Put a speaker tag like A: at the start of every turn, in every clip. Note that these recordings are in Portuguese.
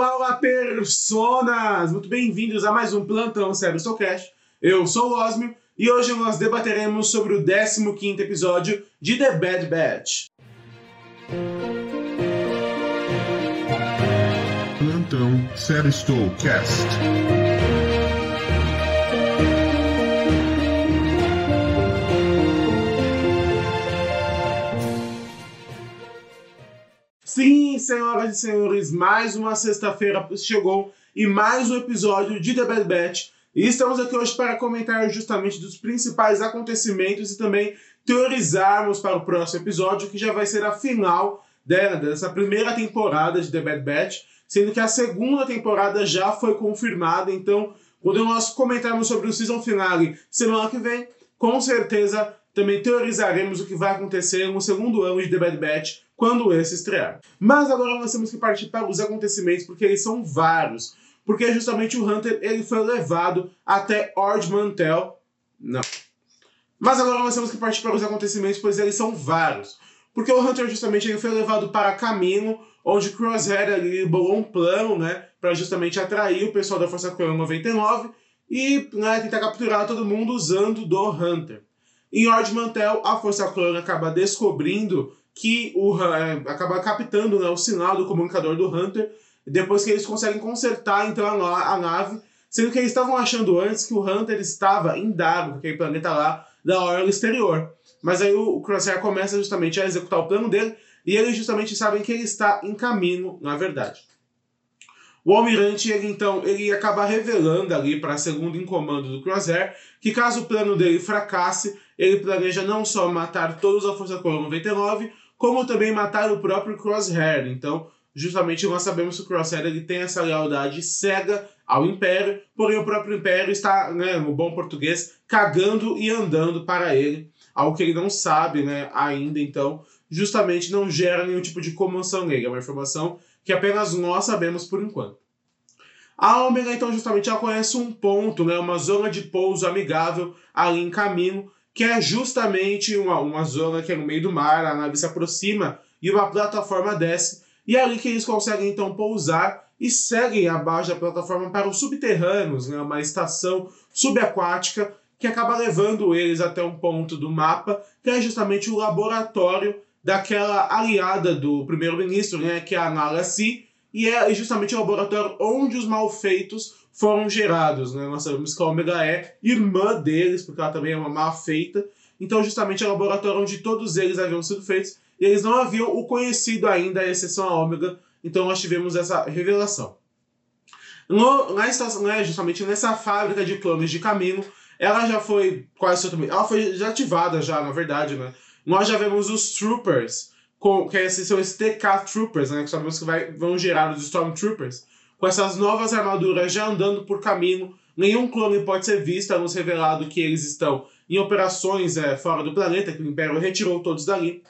A: Olá, olá, personas! Muito bem-vindos a mais um Plantão Cash. Eu sou o Osmio e hoje nós debateremos sobre o 15º episódio de The Bad Batch.
B: Plantão Cérebro
A: Sim, senhoras e senhores, mais uma sexta-feira chegou e mais um episódio de The Bad Batch. E estamos aqui hoje para comentar justamente dos principais acontecimentos e também teorizarmos para o próximo episódio, que já vai ser a final dessa primeira temporada de The Bad Batch, sendo que a segunda temporada já foi confirmada. Então, quando nós comentarmos sobre o season finale semana que vem, com certeza também teorizaremos o que vai acontecer no segundo ano de The Bad Batch quando esse estrear. Mas agora nós temos que partir para os acontecimentos, porque eles são vários. Porque justamente o Hunter ele foi levado até Ord Mantell. Não. Mas agora nós temos que partir para os acontecimentos, pois eles são vários. Porque o Hunter justamente ele foi levado para Caminho, onde Crosshair ele bolou um plano, né, para justamente atrair o pessoal da Força Clone 99 e né, tentar capturar todo mundo usando do Hunter. Em Ord Mantell, a Força Clone acaba descobrindo que o é, acaba captando né, o sinal do comunicador do Hunter, depois que eles conseguem consertar então a, a nave, sendo que eles estavam achando antes que o Hunter estava em Dago, aquele planeta lá da orla exterior. Mas aí o, o Crosshair começa justamente a executar o plano dele, e eles justamente sabem que ele está em caminho, na verdade. O almirante, ele então, ele acaba revelando ali para segundo em comando do Crosshair que caso o plano dele fracasse, ele planeja não só matar todos a Força Clone 99, como também matar o próprio Crosshair. Então, justamente nós sabemos que o Crosshair ele tem essa lealdade cega ao Império, porém o próprio Império está, né, no bom português, cagando e andando para ele, algo que ele não sabe né, ainda, então justamente não gera nenhum tipo de comoção nele, é uma informação que apenas nós sabemos por enquanto. A Omega, então, justamente ela conhece um ponto, né, uma zona de pouso amigável ali em caminho, que é justamente uma, uma zona que é no meio do mar, a nave se aproxima e uma plataforma desce, e é ali que eles conseguem então pousar e seguem abaixo da plataforma para os subterrâneos, né, uma estação subaquática que acaba levando eles até um ponto do mapa, que é justamente o laboratório daquela aliada do primeiro-ministro, né, que é a Nala Si, e é justamente o laboratório onde os malfeitos foram gerados. Né? Nós sabemos que a Ômega é irmã deles, porque ela também é uma mal feita. Então, justamente, é o laboratório onde todos eles haviam sido feitos, e eles não haviam o conhecido ainda, a exceção a Ômega. Então, nós tivemos essa revelação. No, na estação, né, justamente nessa fábrica de clones de caminho, ela já foi quase totalmente. Ela foi desativada já, na verdade, né? Nós já vemos os Troopers, com, que esses são os TK Troopers, né? Que sabemos que vai, vão gerar os Stormtroopers, com essas novas armaduras já andando por caminho. Nenhum clone pode ser visto, a nos revelado que eles estão em operações é, fora do planeta, que o Império retirou todos dali.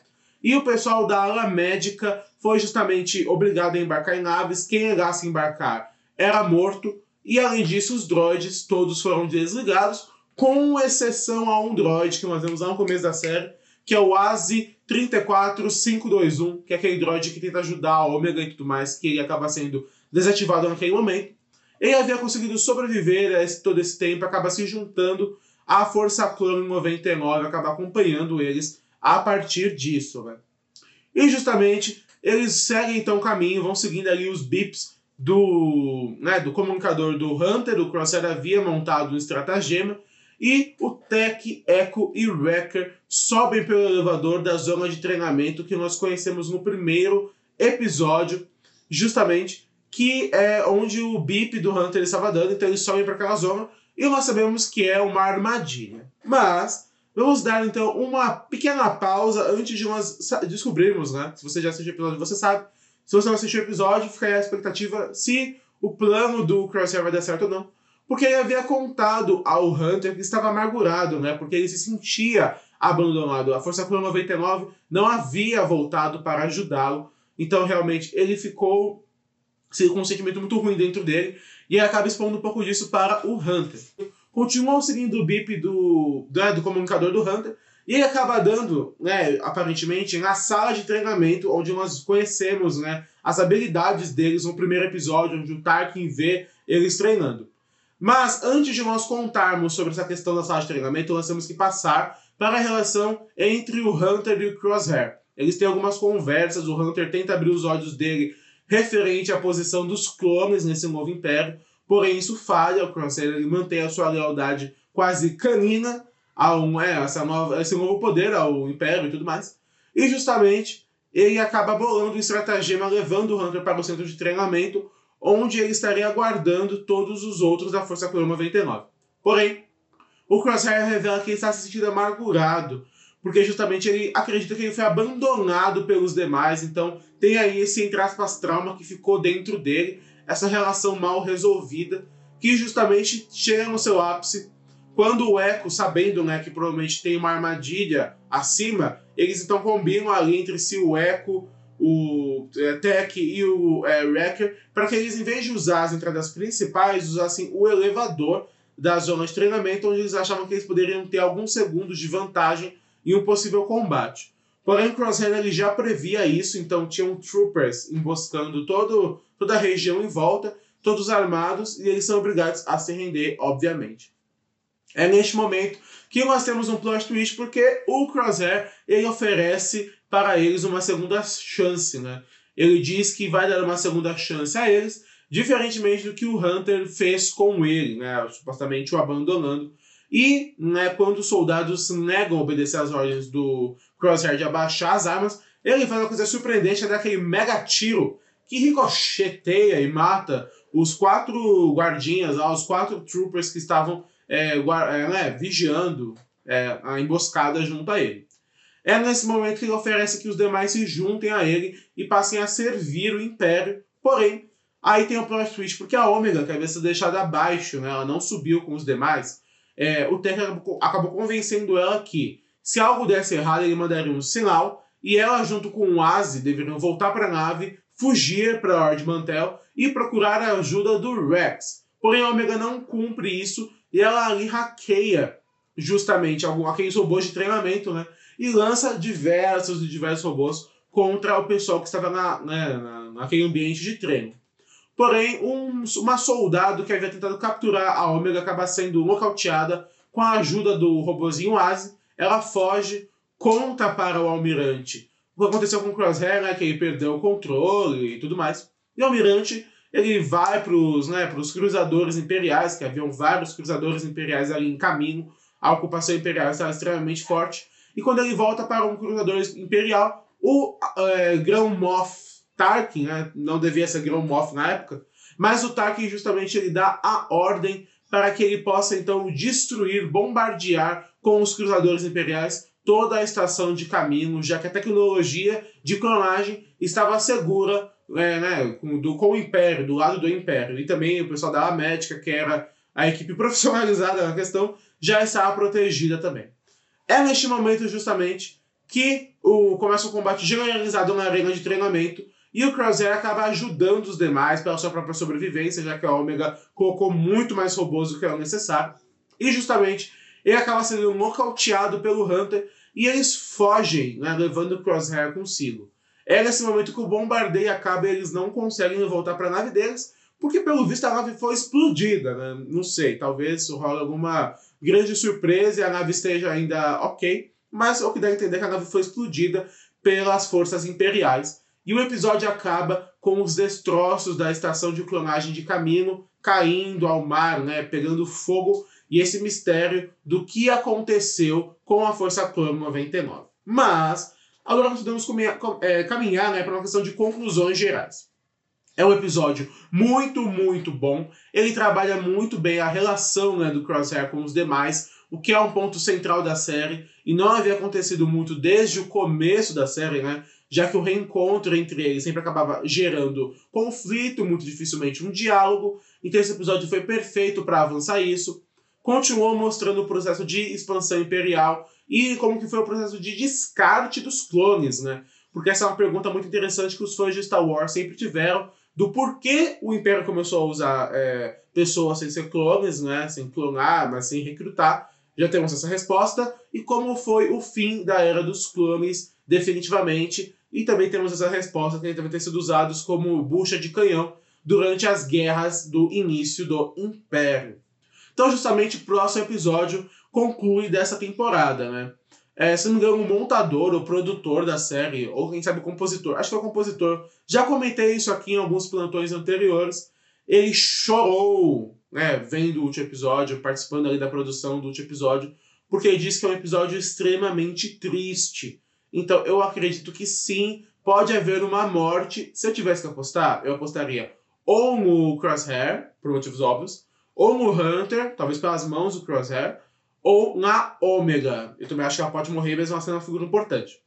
A: E o pessoal da ala médica foi justamente obrigado a embarcar em naves. Quem negasse embarcar era morto. E além disso, os droids todos foram desligados, com exceção a um droid que nós vemos lá no começo da série, que é o ASI 34521, que é aquele droid que tenta ajudar a Ômega e tudo mais, que ele acaba sendo desativado naquele momento. Ele havia conseguido sobreviver a esse, todo esse tempo, acaba se juntando à Força Clone 99, acaba acompanhando eles a partir disso. Né? E justamente eles seguem então o caminho, vão seguindo ali os bips do, né, do comunicador do Hunter, o Crosshair havia montado um estratagema, e o Tech, Echo e Wrecker sobem pelo elevador da zona de treinamento que nós conhecemos no primeiro episódio, justamente, que é onde o bip do Hunter estava dando, então eles sobem para aquela zona e nós sabemos que é uma armadilha. Mas vamos dar então uma pequena pausa antes de nós descobrirmos, né? Se você já assistiu o episódio, você sabe. Se você não assistiu o episódio, fica aí a expectativa se o plano do Crosshair vai dar certo ou não porque ele havia contado ao Hunter que estava amargurado, né? Porque ele se sentia abandonado. A Força Clone 99 não havia voltado para ajudá-lo. Então, realmente, ele ficou com um sentimento muito ruim dentro dele e ele acaba expondo um pouco disso para o Hunter. Continuam seguindo o bip do, do, né, do comunicador do Hunter E ele acaba dando, né, aparentemente, na sala de treinamento, onde nós conhecemos né, as habilidades deles no primeiro episódio, onde o Tarkin vê eles treinando. Mas antes de nós contarmos sobre essa questão da sala de treinamento, nós temos que passar para a relação entre o Hunter e o Crosshair. Eles têm algumas conversas, o Hunter tenta abrir os olhos dele referente à posição dos clones nesse novo império, porém isso falha, o Crosshair mantém a sua lealdade quase canina ao é, essa nova, esse novo poder ao Império e tudo mais. E justamente ele acaba bolando um estratagema levando o Hunter para o centro de treinamento, onde ele estaria aguardando todos os outros da Força Clone 99. Porém, o Crosshair revela que ele está se sentindo amargurado, porque justamente ele acredita que ele foi abandonado pelos demais, então tem aí esse, entre aspas, trauma que ficou dentro dele, essa relação mal resolvida, que justamente chega no seu ápice. Quando o Echo, sabendo né, que provavelmente tem uma armadilha acima, eles então combinam ali entre si o Echo, o é, Tech e o é, Wrecker, para que eles, em vez de usar as entradas principais, usassem o elevador da zona de treinamento, onde eles achavam que eles poderiam ter alguns segundos de vantagem em um possível combate. Porém, Crosshair ele já previa isso, então tinham troopers emboscando todo, toda a região em volta, todos armados, e eles são obrigados a se render, obviamente. É neste momento que nós temos um plot twist, porque o Crosshair ele oferece para eles uma segunda chance, né? Ele diz que vai dar uma segunda chance a eles, diferentemente do que o Hunter fez com ele, né? Supostamente o abandonando. E, né, quando os soldados negam obedecer às ordens do Crosshair de abaixar as armas, ele faz uma coisa surpreendente, é daquele mega tiro que ricocheteia e mata os quatro guardinhas, os quatro troopers que estavam é, é, né, vigiando é, a emboscada junto a ele. É nesse momento que ele oferece que os demais se juntem a ele e passem a servir o Império, porém, aí tem o plot twist, porque a Ômega, que havia sido deixada abaixo, né, ela não subiu com os demais, é, o Teca acabou, acabou convencendo ela que, se algo desse errado, ele mandaria um sinal, e ela, junto com o Aze, deveriam voltar para a nave, fugir para Ord Mantel e procurar a ajuda do Rex. Porém, a Omega não cumpre isso e ela ali hackeia justamente algum, aqueles robôs de treinamento, né? E lança diversos e diversos robôs contra o pessoal que estava na, né, na, naquele ambiente de treino. Porém, um, uma soldado que havia tentado capturar a Ômega acaba sendo nocauteada com a ajuda do robôzinho Aze. Ela foge, conta para o almirante o que aconteceu com o Crosshair, né, que ele perdeu o controle e tudo mais. E o almirante ele vai para os né, cruzadores imperiais, que haviam vários cruzadores imperiais ali em caminho, a ocupação imperial estava extremamente forte, e quando ele volta para um cruzador imperial, o é, Grão Moff Tarkin, né, não devia ser Grão Moff na época, mas o Tarkin justamente ele dá a ordem para que ele possa então destruir, bombardear com os cruzadores imperiais toda a estação de caminho, já que a tecnologia de clonagem estava segura é, né, com, do, com o Império, do lado do Império. E também o pessoal da Médica, que era a equipe profissionalizada na questão, já estava protegida também. É neste momento, justamente, que o, começa o combate generalizado na arena de treinamento e o Crosshair acaba ajudando os demais pela sua própria sobrevivência, já que a Omega colocou muito mais robôs do que era necessário. E justamente ele acaba sendo nocauteado pelo Hunter e eles fogem, né, levando o Crosshair consigo. É nesse momento que o bombardeio acaba e eles não conseguem voltar para a nave deles, porque pelo visto a nave foi explodida, né? Não sei, talvez rola alguma grande surpresa e a nave esteja ainda ok, mas o que dá a entender é que a nave foi explodida pelas forças imperiais. E o episódio acaba com os destroços da estação de clonagem de Camino caindo ao mar, né, pegando fogo, e esse mistério do que aconteceu com a Força Clone 99. Mas Agora nós podemos é, caminhar né, para uma questão de conclusões gerais. É um episódio muito, muito bom. Ele trabalha muito bem a relação né, do Crosshair com os demais, o que é um ponto central da série, e não havia acontecido muito desde o começo da série, né? Já que o reencontro entre eles sempre acabava gerando conflito, muito dificilmente um diálogo. Então esse episódio foi perfeito para avançar isso. Continuou mostrando o processo de expansão imperial e como que foi o processo de descarte dos clones, né? Porque essa é uma pergunta muito interessante que os fãs de Star Wars sempre tiveram do porquê o Império começou a usar é, pessoas sem ser clones, né? Sem clonar, mas sem recrutar. Já temos essa resposta. E como foi o fim da Era dos Clones, definitivamente. E também temos essa resposta que devem ter sido usados como bucha de canhão durante as guerras do início do Império. Então, justamente, o próximo episódio conclui dessa temporada, né? É, se não me engano, o montador, o produtor da série, ou quem sabe o compositor, acho que é o compositor, já comentei isso aqui em alguns plantões anteriores, ele chorou, né, vendo o último episódio, participando ali da produção do último episódio, porque ele disse que é um episódio extremamente triste. Então, eu acredito que sim, pode haver uma morte. Se eu tivesse que apostar, eu apostaria ou no Crosshair, por motivos óbvios, ou no Hunter, talvez pelas mãos do Crosshair, ou na Ômega. Eu também acho que ela pode morrer, ela sendo uma figura importante.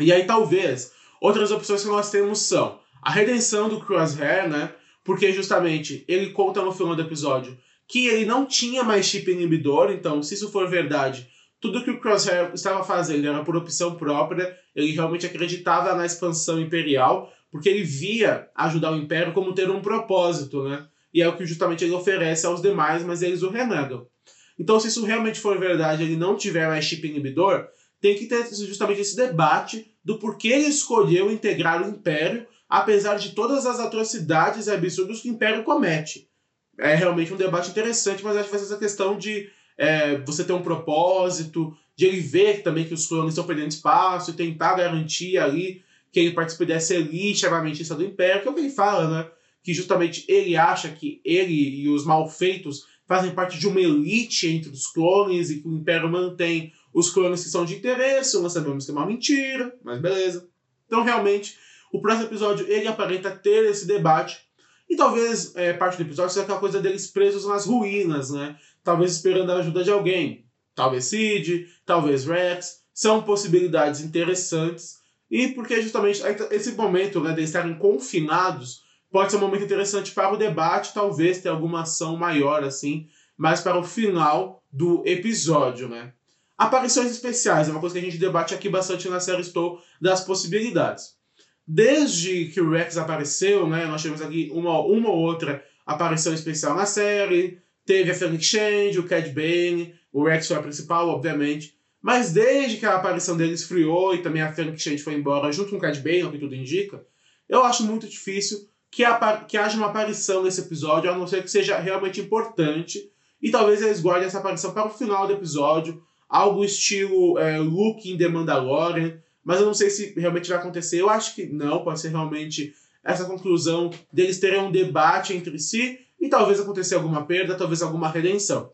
A: E aí, talvez, outras opções que nós temos são a redenção do Crosshair, né? Porque justamente ele conta no final do episódio que ele não tinha mais chip inibidor, então, se isso for verdade, tudo que o Crosshair estava fazendo era por opção própria, ele realmente acreditava na expansão imperial, porque ele via ajudar o Império como ter um propósito, né? E é o que justamente ele oferece aos demais, mas eles o renegam. Então, se isso realmente for verdade, ele não tiver mais chip inibidor, tem que ter justamente esse debate do porquê ele escolheu integrar o Império, apesar de todas as atrocidades e absurdos que o Império comete. É realmente um debate interessante, mas acho que vai ser essa questão de é, você ter um propósito, de ele ver também que os clones estão perdendo espaço e tentar garantir ali que ele participe dessa elite armamentista do Império, que é o que ele fala, né? Que justamente ele acha que ele e os malfeitos fazem parte de uma elite entre os clones e que o Império mantém os clones que são de interesse, nós sabemos que é uma mentira, mas beleza. Então, realmente, o próximo episódio ele aparenta ter esse debate. E talvez é, parte do episódio seja aquela coisa deles presos nas ruínas, né? Talvez esperando a ajuda de alguém. Talvez Sid, talvez Rex. São possibilidades interessantes. E porque justamente esse momento né, de estarem confinados pode ser um momento interessante para o debate, talvez ter alguma ação maior, assim, mais para o final do episódio, né? Aparições especiais é uma coisa que a gente debate aqui bastante na série Estou das possibilidades. Desde que o Rex apareceu, né, nós tivemos aqui uma, uma ou outra aparição especial na série, teve a Felix Change, o Cad Bane, o Rex foi a principal, obviamente, mas desde que a aparição dele esfriou e também a Felix Change foi embora junto com o Cad Bane, o que tudo indica, eu acho muito difícil que, que haja uma aparição nesse episódio, a não ser que seja realmente importante. E talvez eles guardem essa aparição para o final do episódio, algo estilo é, Luke in The Mandalorian, mas eu não sei se realmente vai acontecer. Eu acho que não, pode ser realmente essa conclusão deles terem um debate entre si e talvez acontecer alguma perda, talvez alguma redenção.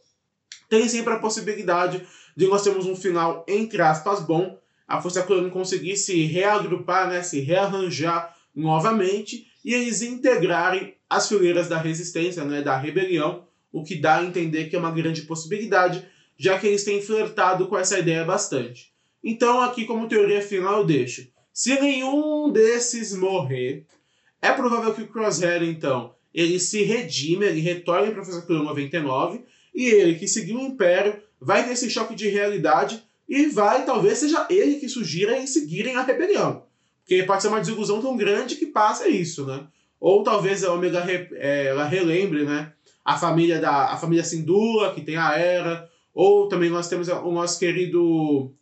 A: Tem sempre a possibilidade de nós termos um final, entre aspas, bom, a Força Clone conseguir se reagrupar, né, se rearranjar novamente e eles integrarem as fileiras da resistência, né, da rebelião, o que dá a entender que é uma grande possibilidade, já que eles têm flertado com essa ideia bastante. Então, aqui, como teoria final, eu deixo. Se nenhum desses morrer, é provável que o Crosshair, então, ele se redime, ele retorne para fazer Clone 99, e ele, que seguiu o Império, vai ter esse choque de realidade e vai, talvez seja ele que sugira em seguirem a rebelião. Porque pode ser uma desilusão tão grande que passa isso, né? Ou talvez a Omega re, é, ela relembre, né? A família da a família Sindula, que tem a Era. Ou também nós temos o nosso querido.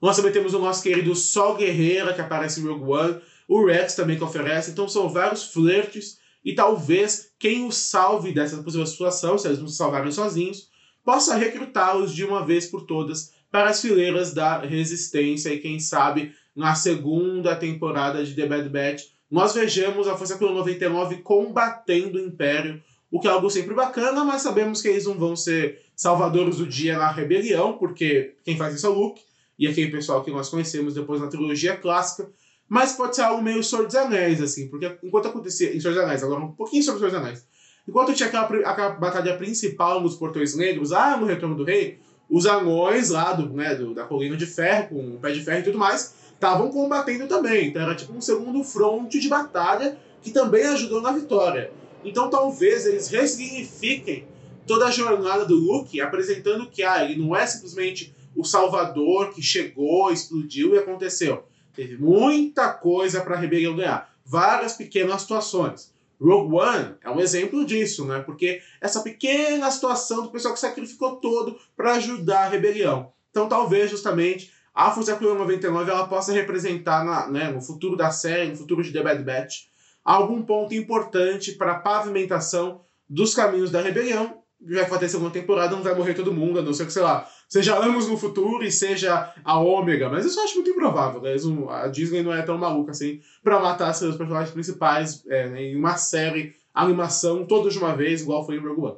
A: Nós também temos o nosso querido Sol Guerreira, que aparece em Rogue One. O Rex também que oferece. Então são vários flertes. E talvez quem os salve dessa possível situação, se eles não se salvarem sozinhos, possa recrutá-los de uma vez por todas para as fileiras da resistência e quem sabe na segunda temporada de The Bad Batch, nós vejamos a Força Clone 99 combatendo o Império, o que é algo sempre bacana, mas sabemos que eles não vão ser salvadores do dia na rebelião, porque quem faz isso é o Luke, e aquele pessoal que nós conhecemos depois na trilogia clássica, mas pode ser algo meio Senhor dos Anéis, assim, porque enquanto acontecia em Senhor dos Anéis, agora um pouquinho sobre Senhor dos Anéis, enquanto tinha aquela, aquela batalha principal nos Portões Negros, ah, no Retorno do Rei, os anões lá do, né, do, da Colina de Ferro, com o Pé de Ferro e tudo mais, estavam combatendo também. Então era tipo um segundo fronte de batalha que também ajudou na vitória. Então talvez eles ressignifiquem toda a jornada do Luke, apresentando que ah, ele não é simplesmente o salvador que chegou, explodiu e aconteceu. Teve muita coisa para a rebelião ganhar. Várias pequenas situações. Rogue One é um exemplo disso, né? Porque essa pequena situação do pessoal que sacrificou todo para ajudar a rebelião. Então talvez justamente a Força Cruel 99 ela possa representar na, né, no futuro da série, no futuro de The Bad Batch, algum ponto importante para a pavimentação dos caminhos da rebelião vai ter segunda temporada, não vai morrer todo mundo, a não ser que, sei lá, seja Amos no futuro e seja a Ômega, mas isso eu acho muito improvável, né? A Disney não é tão maluca assim pra matar seus personagens principais é, né, em uma série, animação, todos de uma vez, igual foi em Rogue One.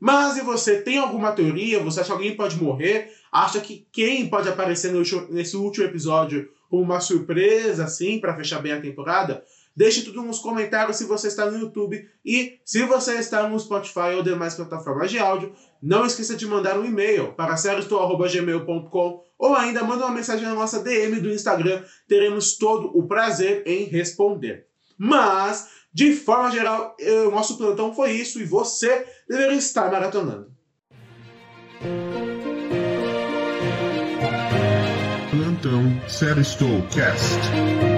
A: Mas e você, tem alguma teoria? Você acha que alguém pode morrer? Acha que quem pode aparecer nesse último episódio uma surpresa, assim, para fechar bem a temporada? Deixe tudo nos comentários se você está no YouTube e se você está no Spotify ou demais plataformas de áudio. Não esqueça de mandar um e-mail para seriestou.gmail.com ou ainda manda uma mensagem na nossa DM do Instagram. Teremos todo o prazer em responder. Mas, de forma geral, o nosso plantão foi isso e você deveria estar maratonando.
B: Plantão Série Cast.